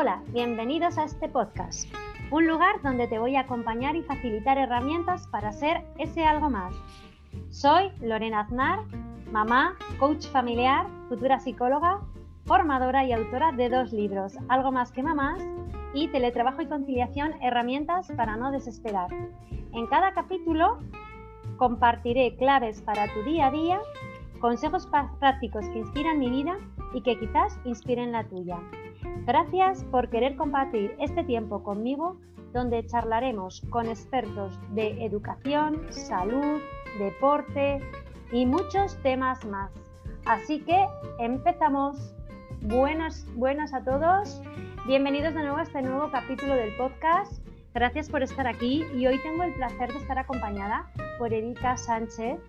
Hola, bienvenidos a este podcast, un lugar donde te voy a acompañar y facilitar herramientas para ser ese algo más. Soy Lorena Aznar, mamá, coach familiar, futura psicóloga, formadora y autora de dos libros, Algo más que mamás y Teletrabajo y conciliación, herramientas para no desesperar. En cada capítulo compartiré claves para tu día a día, consejos prácticos que inspiran mi vida y que quizás inspiren la tuya. Gracias por querer compartir este tiempo conmigo donde charlaremos con expertos de educación, salud, deporte y muchos temas más. Así que empezamos. Buenas, buenas a todos. Bienvenidos de nuevo a este nuevo capítulo del podcast. Gracias por estar aquí y hoy tengo el placer de estar acompañada por Erika Sánchez.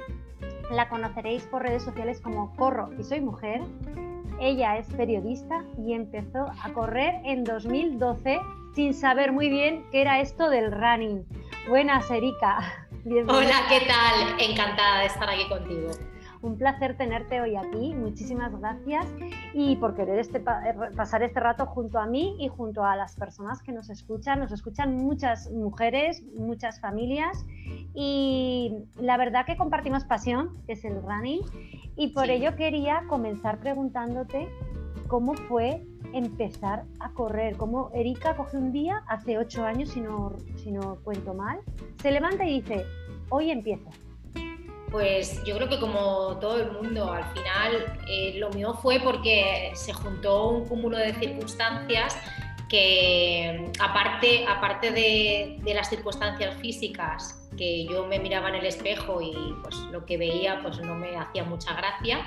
La conoceréis por redes sociales como Corro y Soy Mujer ella es periodista y empezó a correr en 2012 sin saber muy bien qué era esto del running. Buenas, Erika. Hola, ¿qué tal? Encantada de estar aquí contigo. Un placer tenerte hoy aquí, muchísimas gracias y por querer este, pasar este rato junto a mí y junto a las personas que nos escuchan. Nos escuchan muchas mujeres, muchas familias y la verdad que compartimos pasión, que es el running, y por ello quería comenzar preguntándote cómo fue empezar a correr, cómo Erika coge un día, hace ocho años si no, si no cuento mal, se levanta y dice, hoy empiezo. Pues yo creo que como todo el mundo, al final eh, lo mío fue porque se juntó un cúmulo de circunstancias que aparte, aparte de, las circunstancias físicas que yo me miraba en el espejo y pues lo que veía pues no me hacía mucha gracia,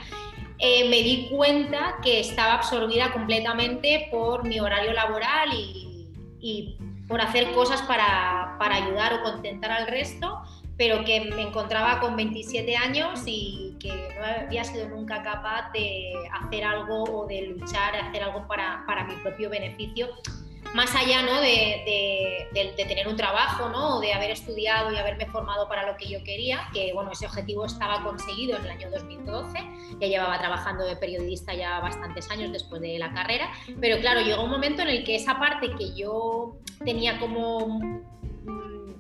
eh, me di cuenta que estaba absorbida completamente por mi horario laboral y, por hacer cosas para, para, ayudar o contentar al resto, pero que me encontraba con 27 años y que no había sido nunca capaz de hacer algo o de luchar, de hacer algo para, para mi propio beneficio más allá ¿no? de, tener un trabajo ¿no? o de haber estudiado y haberme formado para lo que yo quería, que bueno, ese objetivo estaba conseguido en el año 2012, ya llevaba trabajando de periodista ya bastantes años después de la carrera, pero claro, llegó un momento en el que esa parte que yo tenía como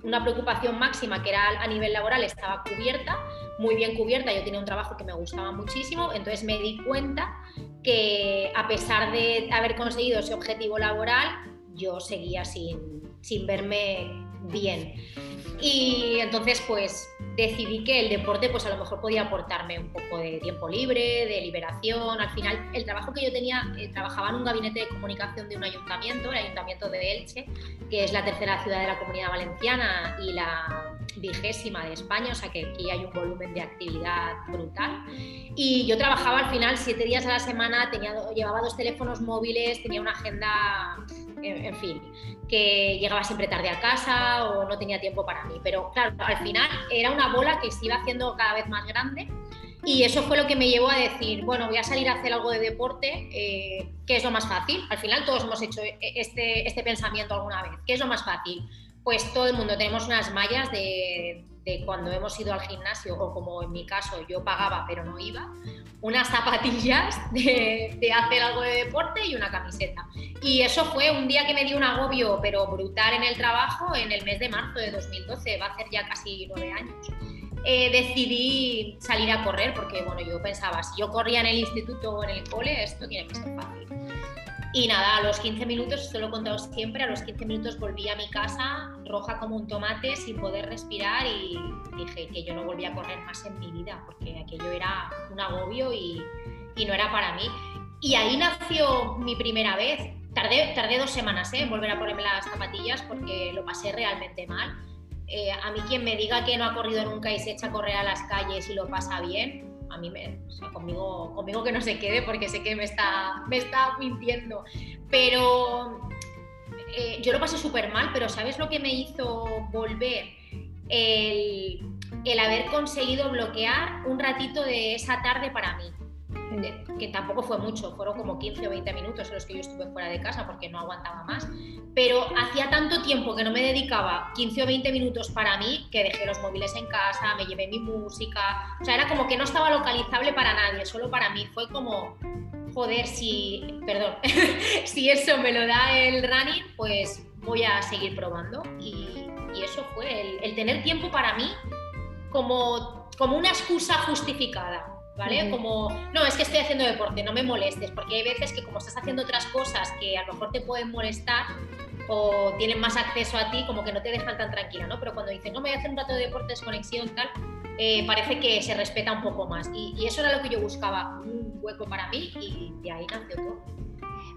una preocupación máxima que era a nivel laboral estaba cubierta, muy bien cubierta, yo tenía un trabajo que me gustaba muchísimo, entonces me di cuenta que a pesar de haber conseguido ese objetivo laboral, yo seguía sin, sin verme bien. Y entonces pues decidí que el deporte pues a lo mejor podía aportarme un poco de tiempo libre, de liberación. Al final el trabajo que yo tenía, eh, trabajaba en un gabinete de comunicación de un ayuntamiento, el ayuntamiento de Elche, que es la tercera ciudad de la comunidad valenciana y la vigésima de España, o sea que aquí hay un volumen de actividad brutal. Y yo trabajaba al final siete días a la semana, tenía, llevaba dos teléfonos móviles, tenía una agenda, en, fin, que llegaba siempre tarde a casa o no tenía tiempo para mí. Pero claro, al final era una bola que se iba haciendo cada vez más grande. Y eso fue lo que me llevó a decir, bueno, voy a salir a hacer algo de deporte, eh, ¿qué es lo más fácil? Al final todos hemos hecho este, este pensamiento alguna vez, ¿qué es lo más fácil? pues todo el mundo tenemos unas mallas de, cuando hemos ido al gimnasio, o como en mi caso yo pagaba pero no iba, unas zapatillas de, de, hacer algo de deporte y una camiseta. Y eso fue un día que me dio un agobio, pero brutal en el trabajo, en el mes de marzo de 2012, va a hacer ya casi nueve años. Eh, decidí salir a correr porque bueno, yo pensaba, si yo corría en el instituto o en el cole, esto tiene que ser fácil. Y nada, a los 15 minutos, esto lo he contado siempre, a los 15 minutos volví a mi casa roja como un tomate, sin poder respirar y dije que yo no volvía a correr más en mi vida, porque aquello era un agobio y, y no era para mí. Y ahí nació mi primera vez. Tardé, tardé dos semanas ¿eh? en volver a ponerme las zapatillas porque lo pasé realmente mal. Eh, a mí quien me diga que no ha corrido nunca y se echa a correr a las calles y lo pasa bien, a mí me, conmigo, conmigo que no se quede porque sé que me está, me está mintiendo. Pero eh, yo lo pasé súper mal, pero ¿sabes lo que me hizo volver? El, el haber conseguido bloquear un ratito de esa tarde para mí que tampoco fue mucho, fueron como 15 o 20 minutos en los que yo estuve fuera de casa porque no aguantaba más, pero hacía tanto tiempo que no me dedicaba 15 o 20 minutos para mí que dejé los móviles en casa, me llevé mi música, o sea, era como que no estaba localizable para nadie, solo para mí, fue como joder, si, perdón, si eso me lo da el running, pues voy a seguir probando. Y, eso fue, el, tener tiempo para mí como, como una excusa justificada. ¿Vale? Como, no, es que estoy haciendo deporte, no me molestes, porque hay veces que como estás haciendo otras cosas que a lo mejor te pueden molestar, o tienen más acceso a ti, como que no te dejan tan tranquila, ¿no? Pero cuando dicen, no, me voy a hacer un rato de deporte, desconexión, tal, eh, parece que se respeta un poco más. Y, eso era lo que yo buscaba, un hueco para mí y de ahí nació todo.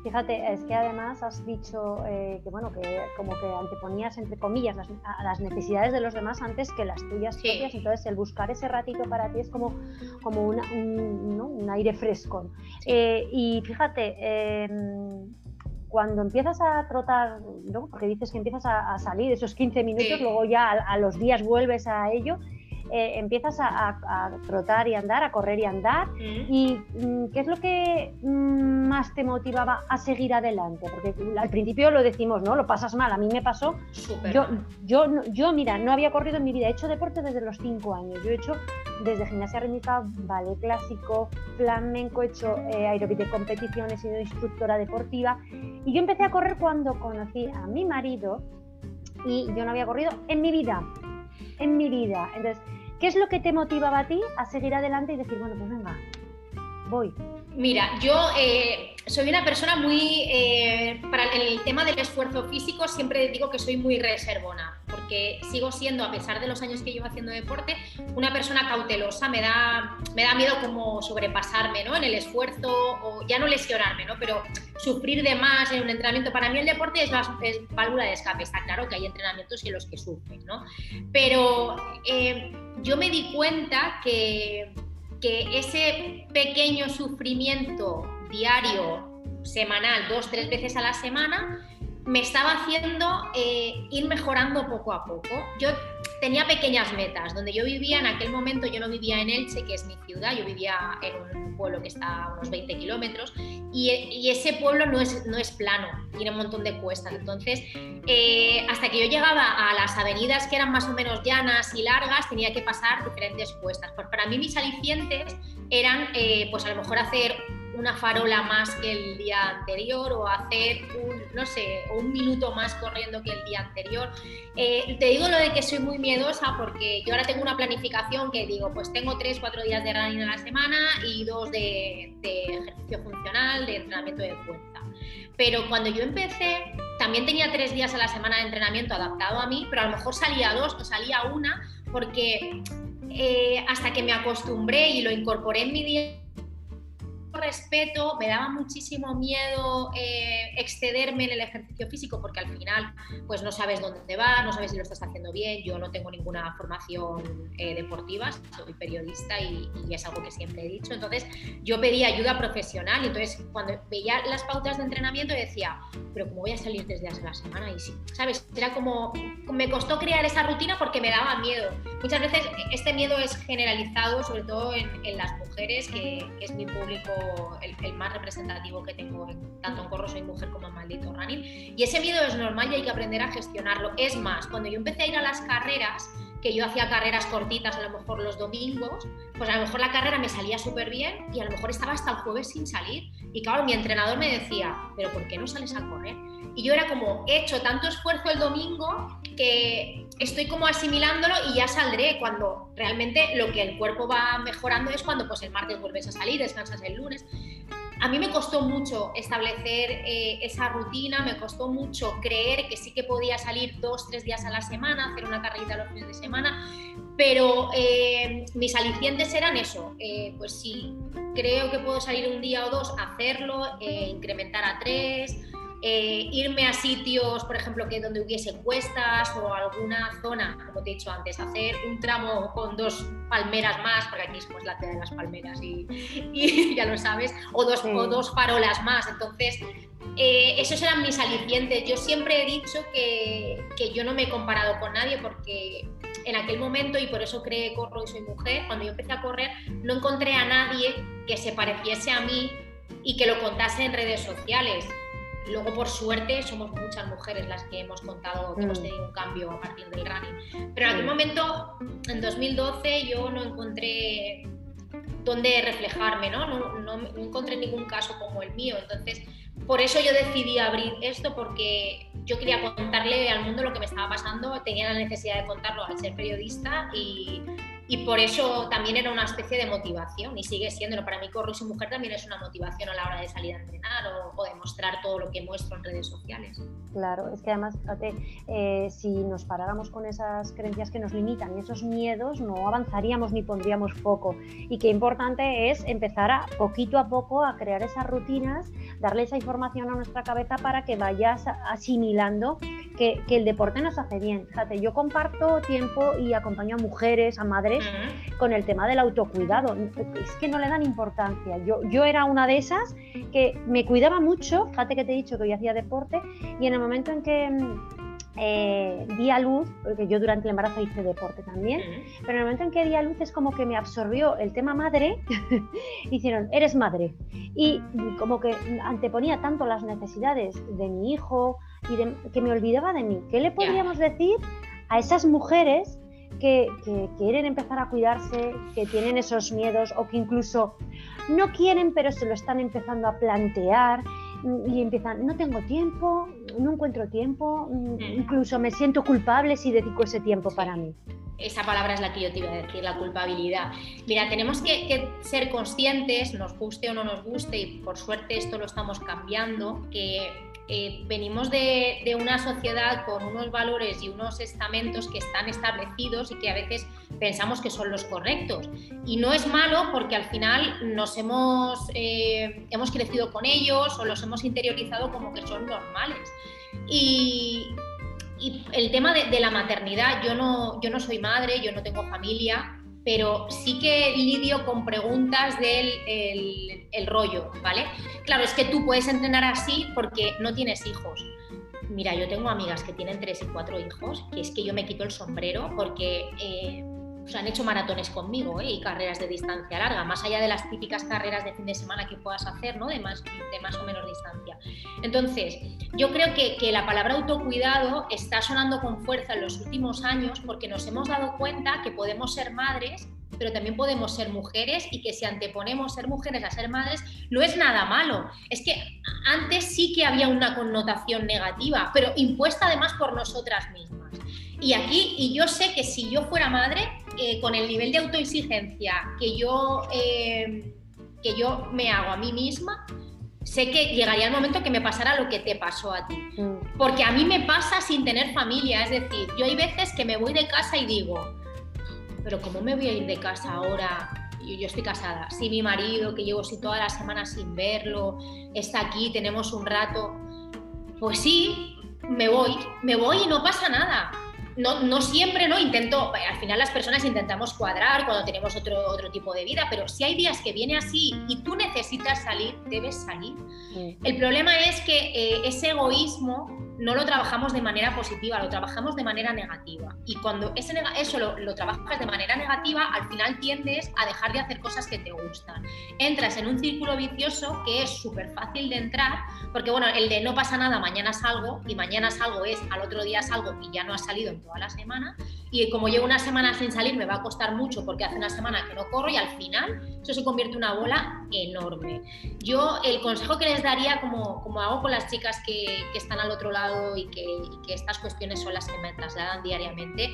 Fíjate, es que además has dicho eh, que bueno que como que anteponías entre comillas las, las necesidades de los demás antes que las tuyas propias, entonces el buscar ese ratito para ti es como, como un, un, aire fresco. Eh, y fíjate, em, cuando empiezas a trotar, ¿no? porque dices que empiezas a, salir esos 15 minutos, luego ya a, los días vuelves a ello, eh, empiezas a, trotar y andar, a correr y andar. ¿Y mm, qué es lo que mm, más te motivaba a seguir adelante? Porque al principio lo decimos, ¿no? Lo pasas mal. A mí me pasó. Yo, yo, yo, mira, no había corrido en mi vida. He hecho deporte desde los 5 años. Yo he hecho desde gimnasia rítmica, ballet clásico, flamenco, he hecho eh, aeróbic de competición, he sido instructora deportiva. Y yo empecé a correr cuando conocí a mi marido y yo no había corrido en mi vida en mi vida. Entonces, ¿qué es lo que te motivaba a ti a seguir adelante y decir, bueno, pues venga, voy? Mira, yo eh, soy una persona muy, eh, para el tema del esfuerzo físico, siempre digo que soy muy reservona, porque sigo siendo, a pesar de los años que llevo haciendo deporte, una persona cautelosa, me da, me da miedo como sobrepasarme ¿no? en el esfuerzo, o ya no lesionarme, ¿no? pero sufrir de más en un entrenamiento. Para mí el deporte es, es válvula de escape, está claro que hay entrenamientos en los que sufren, ¿no? pero eh, yo me di cuenta que que ese pequeño sufrimiento diario, semanal, dos, tres veces a la semana, me estaba haciendo eh, ir mejorando poco a poco. Yo tenía pequeñas metas. Donde yo vivía en aquel momento, yo no vivía en Elche, que es mi ciudad, yo vivía en un pueblo que está a unos 20 kilómetros y, ese pueblo no es, no es plano, tiene un montón de cuestas. Entonces, eh, hasta que yo llegaba a las avenidas que eran más o menos llanas y largas, tenía que pasar diferentes cuestas. Pues para mí mis alicientes eran, eh, pues a lo mejor hacer una farola más que el día anterior o hacer un, no sé, un minuto más corriendo que el día anterior. Eh, te digo lo de que soy muy miedosa porque yo ahora tengo una planificación que digo, pues tengo tres, cuatro días de running a la semana y dos de, ejercicio funcional, de entrenamiento de fuerza. Pero cuando yo empecé, también tenía tres días a la semana de entrenamiento adaptado a mí, pero a lo mejor salía dos o salía una porque eh, hasta que me acostumbré y lo incorporé en mi día respeto, me daba muchísimo miedo eh, excederme en el ejercicio físico porque al final pues no sabes dónde vas, no sabes si lo estás haciendo bien, yo no tengo ninguna formación eh, deportiva, soy periodista y, es algo que siempre he dicho, entonces yo pedía ayuda profesional y entonces cuando veía las pautas de entrenamiento decía, pero ¿cómo voy a salir tres días a la semana? Y sí, ¿sabes? Era como, me costó crear esa rutina porque me daba miedo. Muchas veces este miedo es generalizado, sobre todo en, las mujeres, que es mi público el, más representativo que tengo tanto en Corro Soy Mujer como en Maldito Running. Y ese miedo es normal y hay que aprender a gestionarlo. Es más, cuando yo empecé a ir a las carreras, que yo hacía carreras cortitas a lo mejor los domingos, pues a lo mejor la carrera me salía súper bien y a lo mejor estaba hasta el jueves sin salir. Y claro, mi entrenador me decía, pero ¿por qué no sales a correr? Y yo era como, he hecho tanto esfuerzo el domingo que estoy como asimilándolo y ya saldré cuando realmente lo que el cuerpo va mejorando es cuando pues el martes vuelves a salir, descansas el lunes. A mí me costó mucho establecer eh, esa rutina, me costó mucho creer que sí que podía salir dos, tres días a la semana, hacer una carrerita los fines de semana, pero eh, mis alicientes eran eso, eh, pues sí, creo que puedo salir un día o dos, hacerlo, incrementar a tres, eh, irme a sitios, por ejemplo, que donde hubiese cuestas o alguna zona, como te he dicho antes, hacer un tramo con dos palmeras más, porque aquí es pues, la ciudad de las palmeras y, ya lo sabes, o dos, o dos farolas más. Entonces, eh, esos eran mis alicientes. Yo siempre he dicho que, que, yo no me he comparado con nadie porque en aquel momento, y por eso creé Corro y Soy Mujer, cuando yo empecé a correr, no encontré a nadie que se pareciese a mí y que lo contase en redes sociales. Luego, por suerte, somos muchas mujeres las que hemos contado que hemos mm. tenido un cambio a partir del running. Pero en aquel momento, en 2012, yo no encontré dónde reflejarme, ¿no? No, no encontré ningún caso como el mío. Entonces, por eso yo decidí abrir esto, porque yo quería contarle al mundo lo que me estaba pasando, tenía la necesidad de contarlo al ser periodista y, y por eso también era una especie de motivación y sigue siendo. Para mí, Corro y mujer también es una motivación a la hora de salir a entrenar o, o de mostrar todo lo que muestro en redes sociales. Claro, es que además, fíjate, eh, si nos paráramos con esas creencias que nos limitan y esos miedos, no avanzaríamos ni pondríamos foco. Y qué importante es empezar a poquito a poco a crear esas rutinas, darle esa información a nuestra cabeza para que vayas asimilando que, que el deporte nos hace bien. Fíjate, yo comparto tiempo y acompaño a mujeres, a madres con el tema del autocuidado. Es que no le dan importancia. Yo, yo era una de esas que me cuidaba mucho, fíjate que te he dicho que hoy hacía deporte, y en el momento en que mm, eh, di a luz, porque yo durante el embarazo hice deporte también, pero en el momento en que di a luz es como que me absorbió el tema madre, hicieron, eres madre, y como que anteponía tanto las necesidades de mi hijo y que me olvidaba de mí. ¿Qué le podríamos decir a esas mujeres que, quieren empezar a cuidarse, que tienen esos miedos o que incluso no quieren pero se lo están empezando a plantear y empiezan, no tengo tiempo, no encuentro tiempo, incluso me siento culpable si dedico ese tiempo para mí. Esa palabra es la que yo te iba a decir, la culpabilidad. Mira, tenemos que, que, ser conscientes, nos guste o no nos guste, y por suerte esto lo estamos cambiando, que eh, venimos de, una sociedad con unos valores y unos estamentos que están establecidos y que a veces pensamos que son los correctos. Y no es malo porque al final nos hemos, eh, hemos crecido con ellos o los hemos interiorizado como que son normales. Y, el tema de, de, la maternidad, yo no, yo no soy madre, yo no tengo familia, pero sí que lidio con preguntas del el, rollo, ¿vale? Claro, es que tú puedes entrenar así porque no tienes hijos. Mira, yo tengo amigas que tienen tres y cuatro hijos, que es que yo me quito el sombrero porque eh, han hecho maratones conmigo ¿eh? y carreras de distancia larga, más allá de las típicas carreras de fin de semana que puedas hacer, ¿no? de, más, de más o menos distancia. Entonces, yo creo que, que la palabra autocuidado está sonando con fuerza en los últimos años porque nos hemos dado cuenta que podemos ser madres pero también podemos ser mujeres y que si anteponemos ser mujeres a ser madres no es nada malo. Es que antes sí que había una connotación negativa, pero impuesta además por nosotras mismas. Y aquí, y yo sé que si yo fuera madre, eh, con el nivel de autoexigencia que yo, eh, que yo me hago a mí misma, sé que llegaría el momento que me pasara lo que te pasó a ti. Mm. Porque a mí me pasa sin tener familia, es decir, yo hay veces que me voy de casa y digo, pero ¿cómo me voy a ir de casa ahora? Yo, yo estoy casada, si mi marido, que llevo así toda la semana sin verlo, está aquí, tenemos un rato, pues sí, me voy, me voy y no pasa nada no, no, siempre, ¿no? Intento, al final las personas intentamos cuadrar cuando tenemos otro, otro tipo de vida, pero si hay días que viene así y tú necesitas salir, debes salir. El problema es que eh, ese egoísmo no lo trabajamos de manera positiva, lo trabajamos de manera negativa. Y cuando ese, eso lo, lo, trabajas de manera negativa, al final tiendes a dejar de hacer cosas que te gustan. Entras en un círculo vicioso que es súper fácil de entrar, porque bueno, el de no pasa nada, mañana salgo, y mañana salgo es al otro día salgo y ya no ha salido en toda la semana. Y como llevo una semana sin salir, me va a costar mucho porque hace una semana que no corro y al final eso se convierte en una bola enorme. Yo el consejo que les daría, como, como hago con las chicas que, que están al otro lado, y que, estas cuestiones son las que me trasladan diariamente,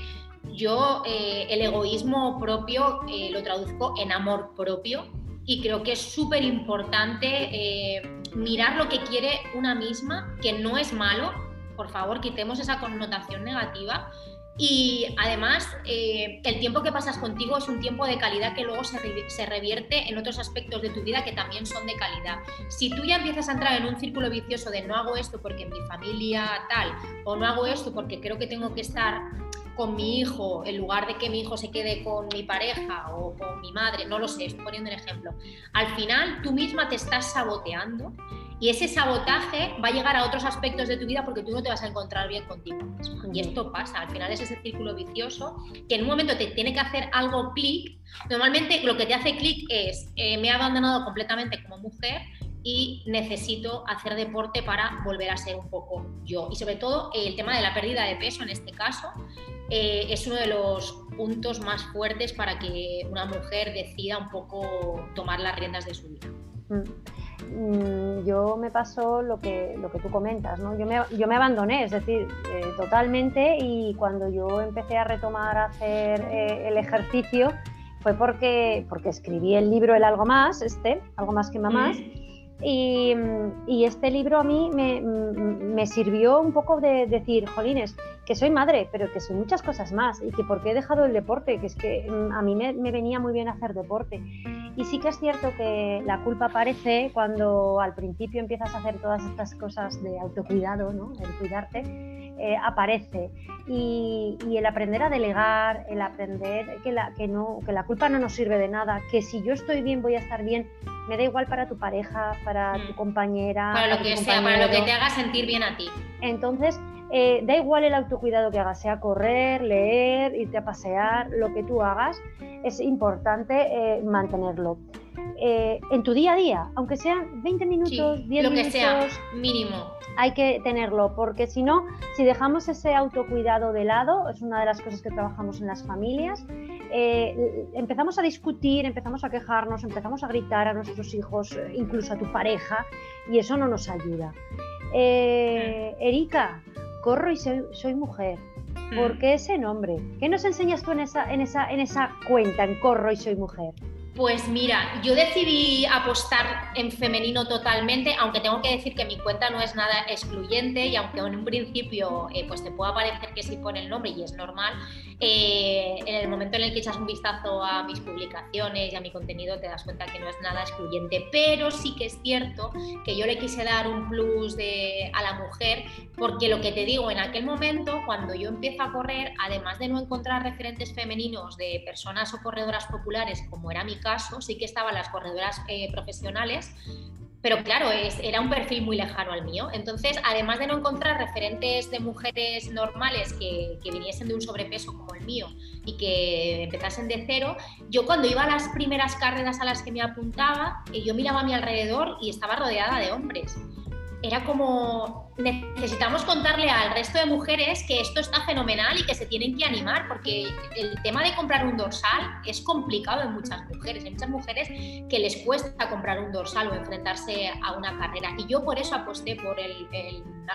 yo eh, el egoísmo propio eh, lo traduzco en amor propio y creo que es súper importante eh, mirar lo que quiere una misma, que no es malo, por favor, quitemos esa connotación negativa, y además, eh, el tiempo que pasas contigo es un tiempo de calidad que luego se, se, revierte en otros aspectos de tu vida que también son de calidad. Si tú ya empiezas a entrar en un círculo vicioso de no hago esto porque mi familia tal, o no hago esto porque creo que tengo que estar con mi hijo en lugar de que mi hijo se quede con mi pareja o con mi madre, no lo sé, estoy poniendo un ejemplo. Al final tú misma te estás saboteando y ese sabotaje va a llegar a otros aspectos de tu vida porque tú no te vas a encontrar bien contigo misma. Y esto pasa, al final es ese círculo vicioso que en un momento te tiene que hacer algo clic. Normalmente lo que te hace clic es, eh, me he abandonado completamente como mujer y necesito hacer deporte para volver a ser un poco yo. Y sobre todo el tema de la pérdida de peso en este caso eh, es uno de los puntos más fuertes para que una mujer decida un poco tomar las riendas de su vida. Mm, yo me pasó lo que, lo que tú comentas, ¿no? yo, me, yo me abandoné, es decir, eh, totalmente y cuando yo empecé a retomar a hacer eh, el ejercicio fue porque, porque escribí el libro El Algo Más, este, Algo Más que Mamás. Y, este libro a mí me, sirvió un poco de decir, jolines, que soy madre, pero que soy muchas cosas más y que por qué he dejado el deporte, que es que mm, a mí me, venía muy bien hacer deporte. Y sí que es cierto que la culpa aparece cuando al principio empiezas a hacer todas estas cosas de autocuidado, ¿no? el cuidarte, eh, aparece. Y, el aprender a delegar, el aprender que la, que, no, que la culpa no nos sirve de nada, que si yo estoy bien voy a estar bien, me da igual para tu pareja, para tu mm. compañera. Para lo que sea, para lo que te haga sentir bien a ti. Entonces, eh, da igual el autocuidado que hagas, sea correr, leer, irte a pasear, lo que tú hagas, es importante eh, mantenerlo. Eh, en tu día a día, aunque sean 20 minutos, 10 minutos. Lo que sea, mínimo. Hay que tenerlo, porque si no, si dejamos ese autocuidado de lado, es una de las cosas que trabajamos en las familias, eh, empezamos a discutir, empezamos a quejarnos, empezamos a gritar a nuestros hijos, incluso a tu pareja, y eso no nos ayuda. Eh, Erika, corro y soy, mujer. ¿Por mm. qué ese nombre? ¿Qué nos enseñas tú en esa, en esa, en esa cuenta, en corro y soy mujer? Pues mira, yo decidí apostar en femenino totalmente, aunque tengo que decir que mi cuenta no es nada excluyente y aunque en un principio eh, pues te pueda parecer que sí pone el nombre y es normal, eh, en el momento en el que echas un vistazo a mis publicaciones y a mi contenido te das cuenta que no es nada excluyente, pero sí que es cierto que yo le quise dar un plus a la mujer porque lo que te digo, en aquel momento cuando yo empiezo a correr, además de no encontrar referentes femeninos de personas o corredoras populares como era mi caso, sí que estaban las corredoras eh, profesionales, pero claro, era un perfil muy lejano al mío. Entonces, además de no encontrar referentes de mujeres normales que, que, viniesen de un sobrepeso como el mío y que empezasen de cero, yo cuando iba a las primeras carreras a las que me apuntaba, eh, yo miraba a mi alrededor y estaba rodeada de hombres era como necesitamos contarle al resto de mujeres que esto está fenomenal y que se tienen que animar, porque el tema de comprar un dorsal es complicado en muchas mujeres. Hay muchas mujeres que les cuesta comprar un dorsal o enfrentarse a una carrera. Y yo por eso aposté por el,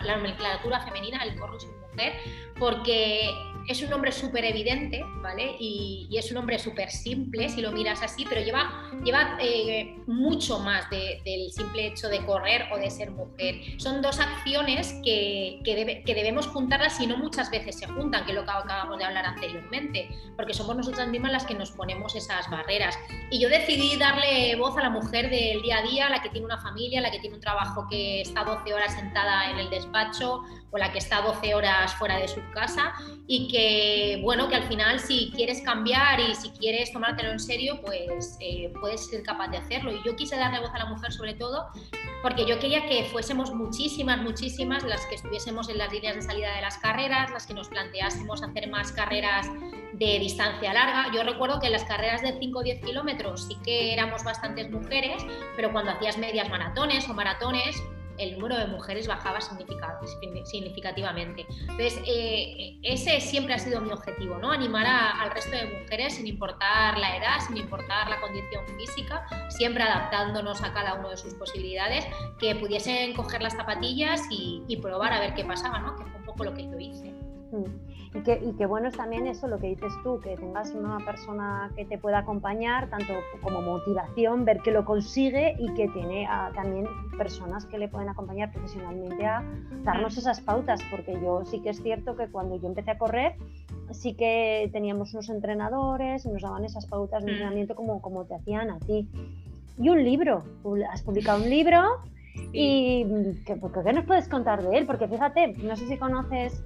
la nomenclatura femenina, el corro mujer, porque es un nombre súper evidente, ¿vale? Y, es un nombre súper simple si lo miras así, pero lleva, lleva eh, mucho más del simple hecho de correr o de ser mujer. Son dos acciones que, que, debemos juntarlas y no muchas veces se juntan, que es lo que acabamos de hablar anteriormente, porque somos nosotras mismas las que nos ponemos esas barreras. Y yo decidí darle voz a la mujer del día a día, la que tiene una familia, la que tiene un trabajo que está 12 horas sentada en el despacho o la que está 12 horas fuera de su casa y que, bueno, que al final si quieres cambiar y si quieres tomártelo en serio, pues eh, puedes ser capaz de hacerlo. Y yo quise darle voz a la mujer sobre todo porque yo quería que fuésemos muchísimas, muchísimas las que estuviésemos en las líneas de salida de las carreras, las que nos planteásemos hacer más carreras de distancia larga. Yo recuerdo que en las carreras de 5 o 10 kilómetros sí que éramos bastantes mujeres, pero cuando hacías medias maratones o maratones, el número de mujeres bajaba significativamente. Entonces, eh, ese siempre ha sido mi objetivo, ¿no? Animar al resto de mujeres sin importar la edad, sin importar la condición física, siempre adaptándonos a cada uno de sus posibilidades, que pudiesen coger las zapatillas y, probar a ver qué pasaba, ¿no? Que fue un poco lo que yo hice. Mm. Y que, y bueno es también eso, lo que dices tú, que tengas una persona que te pueda acompañar, tanto como motivación, ver que lo consigue y que tiene también personas que le pueden acompañar profesionalmente a darnos esas pautas, porque yo sí que es cierto que cuando yo empecé a correr, sí que teníamos unos entrenadores y nos daban esas pautas de mm. entrenamiento como, como te hacían a ti. Y un libro, has publicado un libro y ¿qué, ¿qué nos puedes contar de él? Porque fíjate, no sé si conoces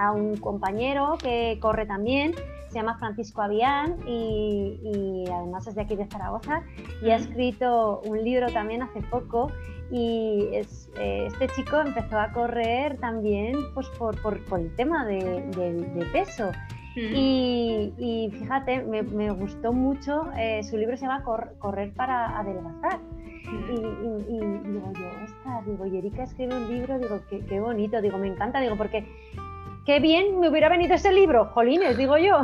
a un compañero que corre también, se llama Francisco Avián y, además es de aquí de Zaragoza y ha escrito un libro también hace poco y eh, este chico empezó a correr también pues, por, el tema de, peso. Y, fíjate, me, gustó mucho, eh, su libro se llama Correr para adelgazar. Y, digo yo, ostras, digo, y Erika escribe un libro, digo, qué, qué bonito, digo, me encanta, digo, porque qué bien me hubiera venido ese libro, jolines, digo yo.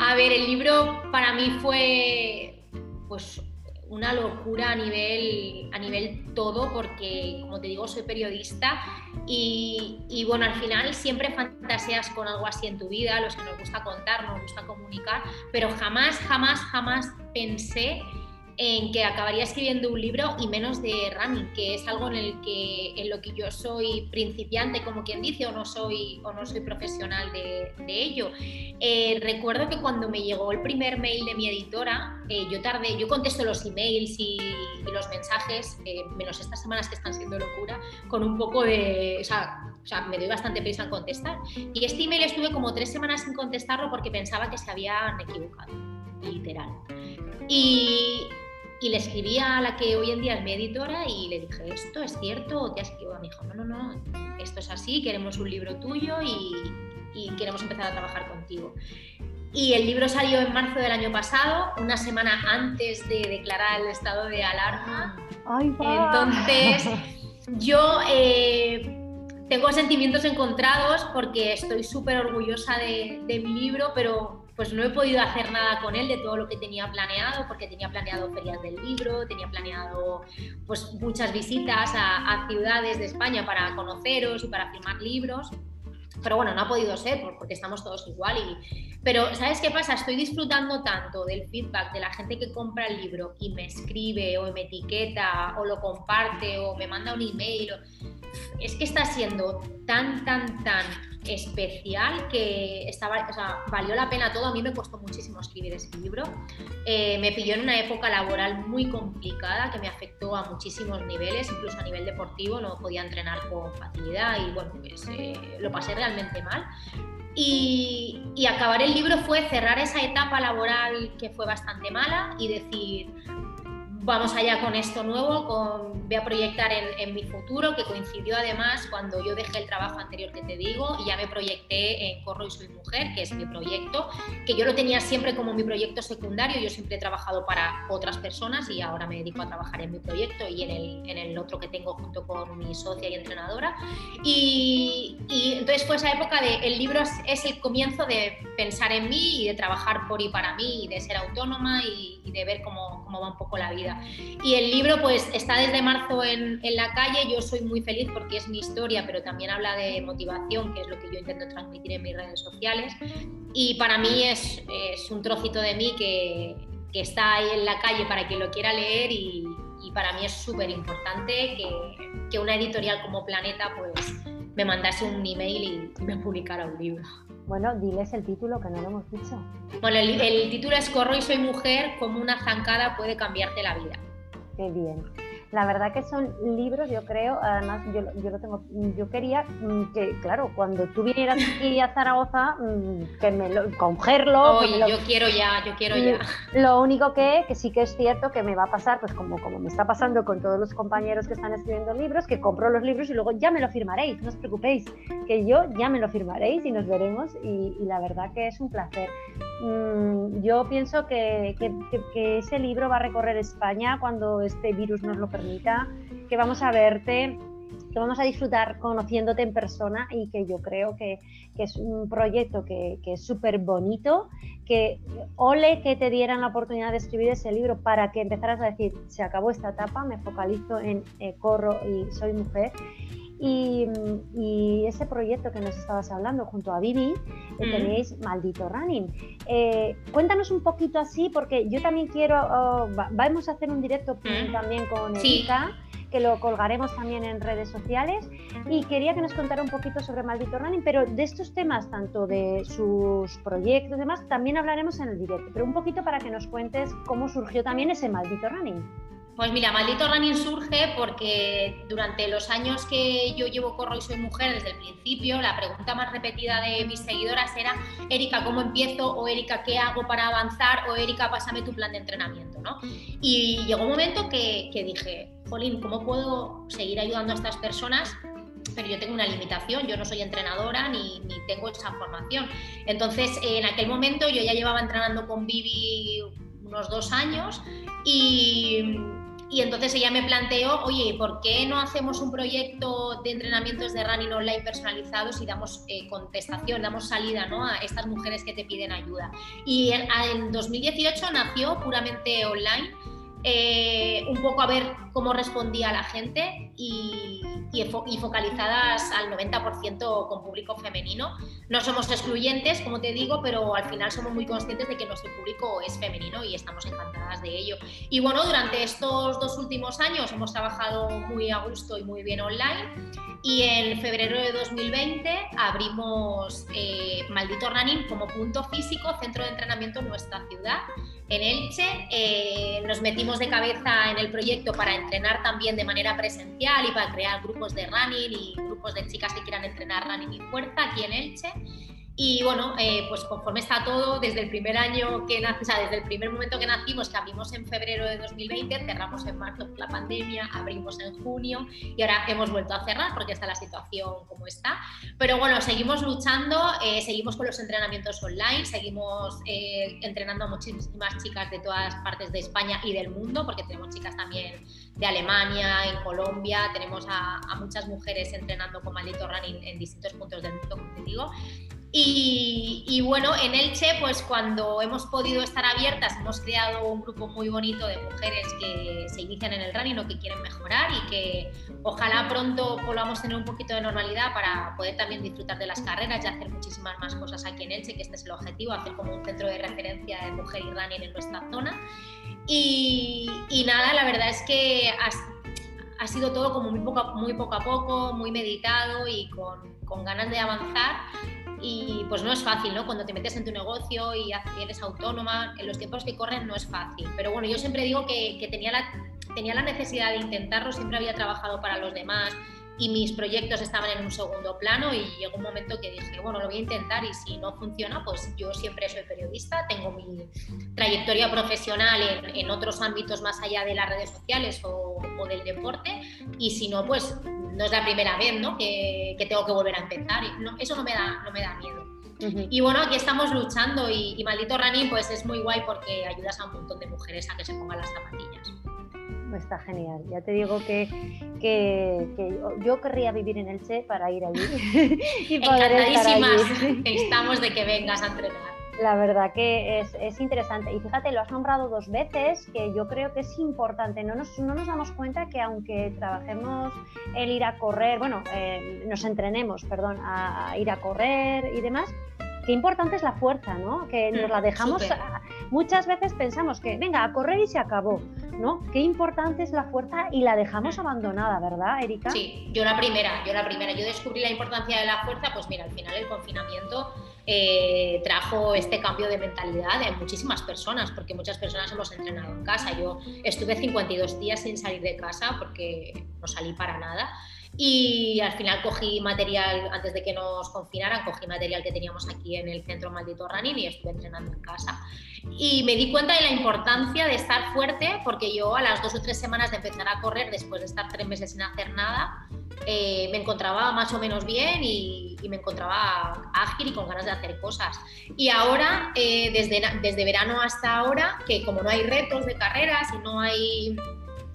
A ver, el libro para mí fue pues una locura a nivel, a nivel todo, porque como te digo, soy periodista y, y, bueno, al final siempre fantaseas con algo así en tu vida, los que nos gusta contar, nos gusta comunicar, pero jamás, jamás, jamás pensé en que acabaría escribiendo un libro y menos de running, que es algo en el que en lo que yo soy principiante, como quien dice, o no soy o no soy profesional de, ello. Eh, recuerdo que cuando me llegó el primer mail de mi editora, eh, yo tardé, yo contesto los emails y, los mensajes, eh, menos estas semanas que están siendo locura, con un poco de, o sea, o sea, me doy bastante prisa en contestar. Y este email estuve como tres semanas sin contestarlo porque pensaba que se habían equivocado, literal. Y, y le escribí a la que hoy en día es mi editora y le dije, ¿esto es cierto te has equivocado? Me dijo, no, no, no, esto es así, queremos un libro tuyo y, queremos empezar a trabajar contigo. Y el libro salió en marzo del año pasado, una semana antes de declarar el estado de alarma. Ay, Entonces, yo eh, tengo sentimientos encontrados porque estoy súper orgullosa de, de mi libro, pero pues no he podido hacer nada con él de todo lo que tenía planeado, porque tenía planeado ferias del libro, tenía planeado pues muchas visitas a, ciudades de España para conoceros y para firmar libros. Pero bueno, no ha podido ser porque estamos todos igual. Y... Pero ¿sabes qué pasa? Estoy disfrutando tanto del feedback de la gente que compra el libro y me escribe o me etiqueta o lo comparte o me manda un email. Es que está siendo tan, tan, tan especial que estaba, o sea, valió la pena todo. A mí me costó muchísimo escribir ese libro. Eh, me pilló en una época laboral muy complicada que me afectó a muchísimos niveles, incluso a nivel deportivo, no podía entrenar con facilidad y bueno, pues, eh, lo pasé realmente mal. Y, y acabar el libro fue cerrar esa etapa laboral que fue bastante mala y decir, vamos allá con esto nuevo, con, voy a proyectar en, mi futuro, que coincidió además cuando yo dejé el trabajo anterior que te digo y ya me proyecté en Corro y Soy Mujer, que es mi proyecto, que yo lo tenía siempre como mi proyecto secundario, yo siempre he trabajado para otras personas y ahora me dedico a trabajar en mi proyecto y en el, en el otro que tengo junto con mi socia y entrenadora. Y, entonces fue esa época de, el libro es, el comienzo de pensar en mí y de trabajar por y para mí y de ser autónoma y, y de ver cómo, cómo va un poco la vida. Y el libro pues está desde marzo en, en, la calle, yo soy muy feliz porque es mi historia, pero también habla de motivación, que es lo que yo intento transmitir en mis redes sociales. Y para mí es, es un trocito de mí que, que, está ahí en la calle para quien lo quiera leer y, y para mí es súper importante que, que una editorial como Planeta pues me mandase un email y me publicara un libro. Bueno, diles el título que no lo hemos dicho. Bueno, el, título es Corro y soy mujer, como una zancada puede cambiarte la vida. Qué bien. La verdad que son libros, yo creo, además yo, yo lo tengo, yo quería mm, que, claro, cuando tú vinieras aquí a Zaragoza, mm, que me lo, cogerlo. Oye, yo quiero ya, yo quiero ya. Lo único que, que sí que es cierto que me va a pasar, pues como, como me está pasando con todos los compañeros que están escribiendo libros, que compro los libros y luego ya me lo firmaréis, no os preocupéis, que yo ya me lo firmaréis y nos veremos y, la verdad que es un placer. Mm, yo pienso que, ese libro va a recorrer España cuando este virus nos lo permita que vamos a verte, que vamos a disfrutar conociéndote en persona y que yo creo que, es un proyecto que, es súper bonito, que ole que te dieran la oportunidad de escribir ese libro para que empezaras a decir, se acabó esta etapa, me focalizo en eh, corro y soy mujer. Y, ese proyecto que nos estabas hablando junto a Vivi, eh, mm. tenéis Maldito Running. Eh, cuéntanos un poquito así, porque yo también quiero, oh, vamos a hacer un directo mm. también con Erika. que lo colgaremos también en redes sociales y quería que nos contara un poquito sobre Maldito Running, pero de estos temas, tanto de sus proyectos y demás, también hablaremos en el directo, pero un poquito para que nos cuentes cómo surgió también ese Maldito Running. Pues mira, Maldito Running surge porque durante los años que yo llevo Corro y soy mujer desde el principio, la pregunta más repetida de mis seguidoras era, Erika, ¿cómo empiezo? O Erika, ¿qué hago para avanzar? O Erika, pásame tu plan de entrenamiento, ¿no? Y llegó un momento que, dije, Jolín, ¿cómo puedo seguir ayudando a estas personas pero yo tengo una limitación, yo no soy entrenadora ni, ni, tengo esa formación. Entonces, en aquel momento yo ya llevaba entrenando con Vivi unos dos años y, y entonces ella me planteó, oye, ¿por qué no hacemos un proyecto de entrenamientos de running online personalizados y damos eh, contestación, damos salida ¿no? a estas mujeres que te piden ayuda? Y en, en 2018 nació puramente online eh, un poco a ver cómo respondía la gente y, focalizadas al 90% con público femenino. No somos excluyentes, como te digo, pero al final somos muy conscientes de que nuestro público es femenino y estamos encantadas de ello. Y bueno, durante estos dos últimos años hemos trabajado muy a gusto y muy bien online y en febrero de 2020 abrimos eh, Maldito Running como punto físico, centro de entrenamiento en nuestra ciudad en Elche. Eh, nos metimos de cabeza en el proyecto para entrenar también de manera presencial y para crear grupos de running y grupos de chicas que quieran entrenar running y fuerza aquí en Elche. Y bueno, eh, pues conforme está todo, desde el primer año que nací, o sea, desde el primer momento que nacimos, que abrimos en febrero de 2020, cerramos en marzo la pandemia, abrimos en junio y ahora hemos vuelto a cerrar porque está la situación como está. Pero bueno, seguimos luchando, eh, seguimos con los entrenamientos online, seguimos eh, entrenando a muchísimas chicas de todas partes de España y del mundo, porque tenemos chicas también de Alemania, en Colombia, tenemos a, a muchas mujeres entrenando con Maldito Running en distintos puntos del mundo, como te digo. Y, bueno, en Elche, pues cuando hemos podido estar abiertas, hemos creado un grupo muy bonito de mujeres que se inician en el running o que quieren mejorar y que ojalá pronto volvamos a tener un poquito de normalidad para poder también disfrutar de las carreras y hacer muchísimas más cosas aquí en Elche, que este es el objetivo, hacer como un centro de referencia de mujer y running en nuestra zona. Y, nada, la verdad es que ha, sido todo como muy poco, muy poco a poco, muy meditado y con, con ganas de avanzar y pues no es fácil, ¿no? Cuando te metes en tu negocio y eres autónoma, en los tiempos que corren no es fácil. Pero bueno, yo siempre digo que, tenía, la, tenía la necesidad de intentarlo, siempre había trabajado para los demás y mis proyectos estaban en un segundo plano y llegó un momento que dije, bueno, lo voy a intentar y si no funciona, pues yo siempre soy periodista, tengo mi trayectoria profesional en, en otros ámbitos más allá de las redes sociales o, o, del deporte y si no, pues no es la primera vez ¿no? que, que tengo que volver a empezar. Y no, eso no me da, no me da miedo. Y bueno, aquí estamos luchando y, y, Maldito Running pues es muy guay porque ayudas a un montón de mujeres a que se pongan las zapatillas. Está genial. Ya te digo que, que, que yo querría vivir en Elche para ir allí. y poder Encantadísimas. Estamos de que vengas a entrenar. La verdad que es, es, interesante. Y fíjate, lo has nombrado dos veces, que yo creo que es importante. No nos, no nos damos cuenta que aunque trabajemos el ir a correr, bueno, eh, nos entrenemos, perdón, a, a ir a correr y demás, qué importante es la fuerza, ¿no? Que nos la mm, dejamos, a, muchas veces pensamos que, venga, a correr y se acabó, ¿no? Qué importante es la fuerza y la dejamos abandonada, ¿verdad, Erika? Sí, yo la primera, yo la primera, yo descubrí la importancia de la fuerza, pues mira, al final el confinamiento eh, trajo este cambio de mentalidad en muchísimas personas, porque muchas personas hemos entrenado en casa. Yo estuve 52 días sin salir de casa porque no salí para nada. Y al final cogí material, antes de que nos confinaran, cogí material que teníamos aquí en el centro Maldito Running y estuve entrenando en casa. Y me di cuenta de la importancia de estar fuerte, porque yo a las dos o tres semanas de empezar a correr, después de estar tres meses sin hacer nada, eh, me encontraba más o menos bien y, me encontraba ágil y con ganas de hacer cosas. Y ahora, eh, desde, desde verano hasta ahora, que como no hay retos de carreras y no hay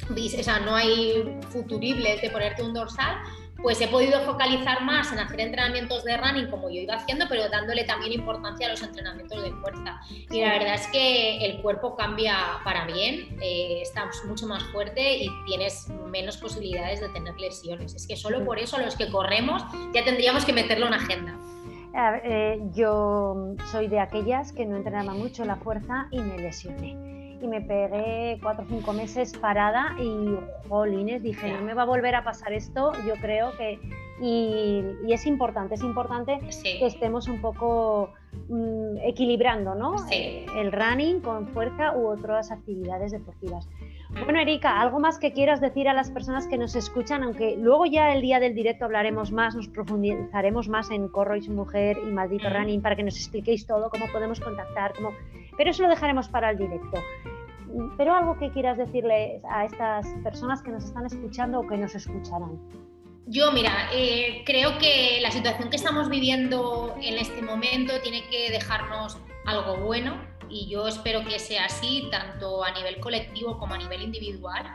o sea, no hay futuribles de ponerte un dorsal, pues he podido focalizar más en hacer entrenamientos de running como yo iba haciendo, pero dándole también importancia a los entrenamientos de fuerza. Y la verdad es que el cuerpo cambia para bien, eh, estás mucho más fuerte y tienes menos posibilidades de tener lesiones. Es que solo por eso los que corremos ya tendríamos que meterlo en agenda. Eh, yo soy de aquellas que no entrenaba mucho la fuerza y me lesioné y me pegué cuatro o cinco meses parada y, jolines, dije, no me va a volver a pasar esto, yo creo que... Y, y es importante, es importante sí. que estemos un poco mmm, equilibrando, ¿no? Sí. Eh, el running con fuerza u otras actividades deportivas. Bueno, Erika, ¿algo más que quieras decir a las personas que nos escuchan? Aunque luego ya el día del directo hablaremos más, nos profundizaremos más en Corro y su mujer y Maldito mm. Running para que nos expliquéis todo, cómo podemos contactar, cómo... pero eso lo dejaremos para el directo. Pero algo que quieras decirle a estas personas que nos están escuchando o que nos escucharán. Yo, mira, eh, creo que la situación que estamos viviendo en este momento tiene que dejarnos algo bueno y yo espero que sea así, tanto a nivel colectivo como a nivel individual.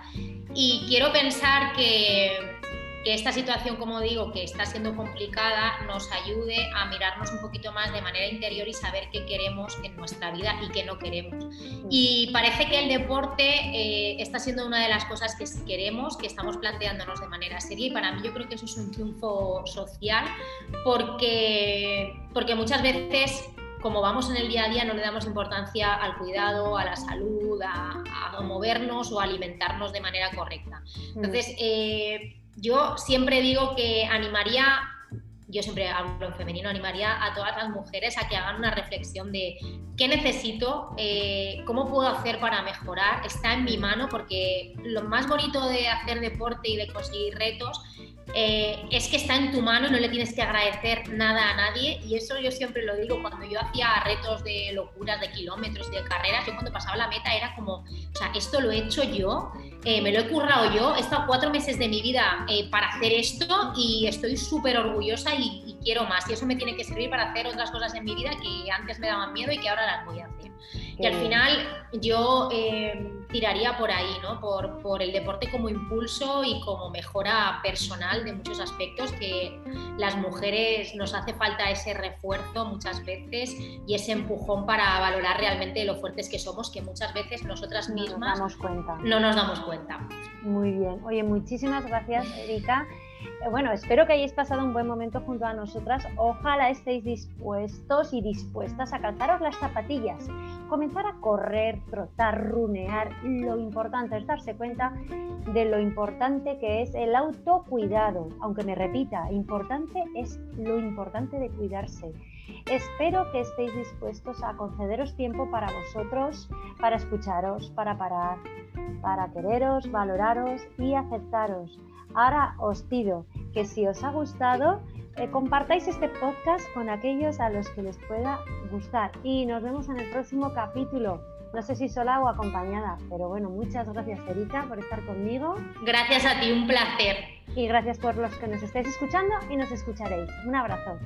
Y quiero pensar que, que esta situación, como digo, que está siendo complicada, nos ayude a mirarnos un poquito más de manera interior y saber qué queremos en nuestra vida y qué no queremos. Y parece que el deporte eh, está siendo una de las cosas que queremos, que estamos planteándonos de manera seria y para mí yo creo que eso es un triunfo social porque, porque muchas veces como vamos en el día a día, no le damos importancia al cuidado, a la salud, a, movernos o alimentarnos de manera correcta. Mm. Entonces, eh, yo siempre digo que animaría, yo siempre hablo en femenino, animaría a todas las mujeres a que hagan una reflexión de qué necesito, eh, cómo puedo hacer para mejorar, está en mi mano, porque lo más bonito de hacer deporte y de conseguir retos eh, es que está en tu mano no le tienes que agradecer nada a nadie. Y eso yo siempre lo digo, cuando yo hacía retos de locuras, de kilómetros, de carreras, yo cuando pasaba la meta era como, o sea, esto lo he hecho yo, eh, me lo he currado yo, he estado cuatro meses de mi vida eh, para hacer esto y estoy súper orgullosa y, y, quiero más. Y eso me tiene que servir para hacer otras cosas en mi vida que antes me daban miedo y que ahora las voy a hacer. Y al final yo tiraría por ahí, ¿no? Por, por, el deporte como impulso y como mejora personal de muchos aspectos, que las mujeres nos hace falta ese refuerzo muchas veces y ese empujón para valorar realmente lo fuertes que somos, que muchas veces nosotras mismas no nos damos cuenta. No nos damos cuenta. Muy bien. Oye, muchísimas gracias, Erika. Eh, bueno, espero que hayáis pasado un buen momento junto a nosotras. Ojalá estéis dispuestos y dispuestas a calzaros las zapatillas, comenzar a correr, trotar, runear. Lo importante es darse cuenta de lo importante que es el autocuidado. Aunque me repita, importante es lo importante de cuidarse. Espero que estéis dispuestos a concederos tiempo para vosotros, para escucharos, para parar, para quereros, valoraros y aceptaros. Ahora os pido que si os ha gustado, eh, compartáis este podcast con aquellos a los que les pueda gustar. Y nos vemos en el próximo capítulo. No sé si sola o acompañada, pero bueno, muchas gracias Erika por estar conmigo. Gracias a ti, un placer. Y gracias por los que nos estéis escuchando y nos escucharéis. Un abrazo.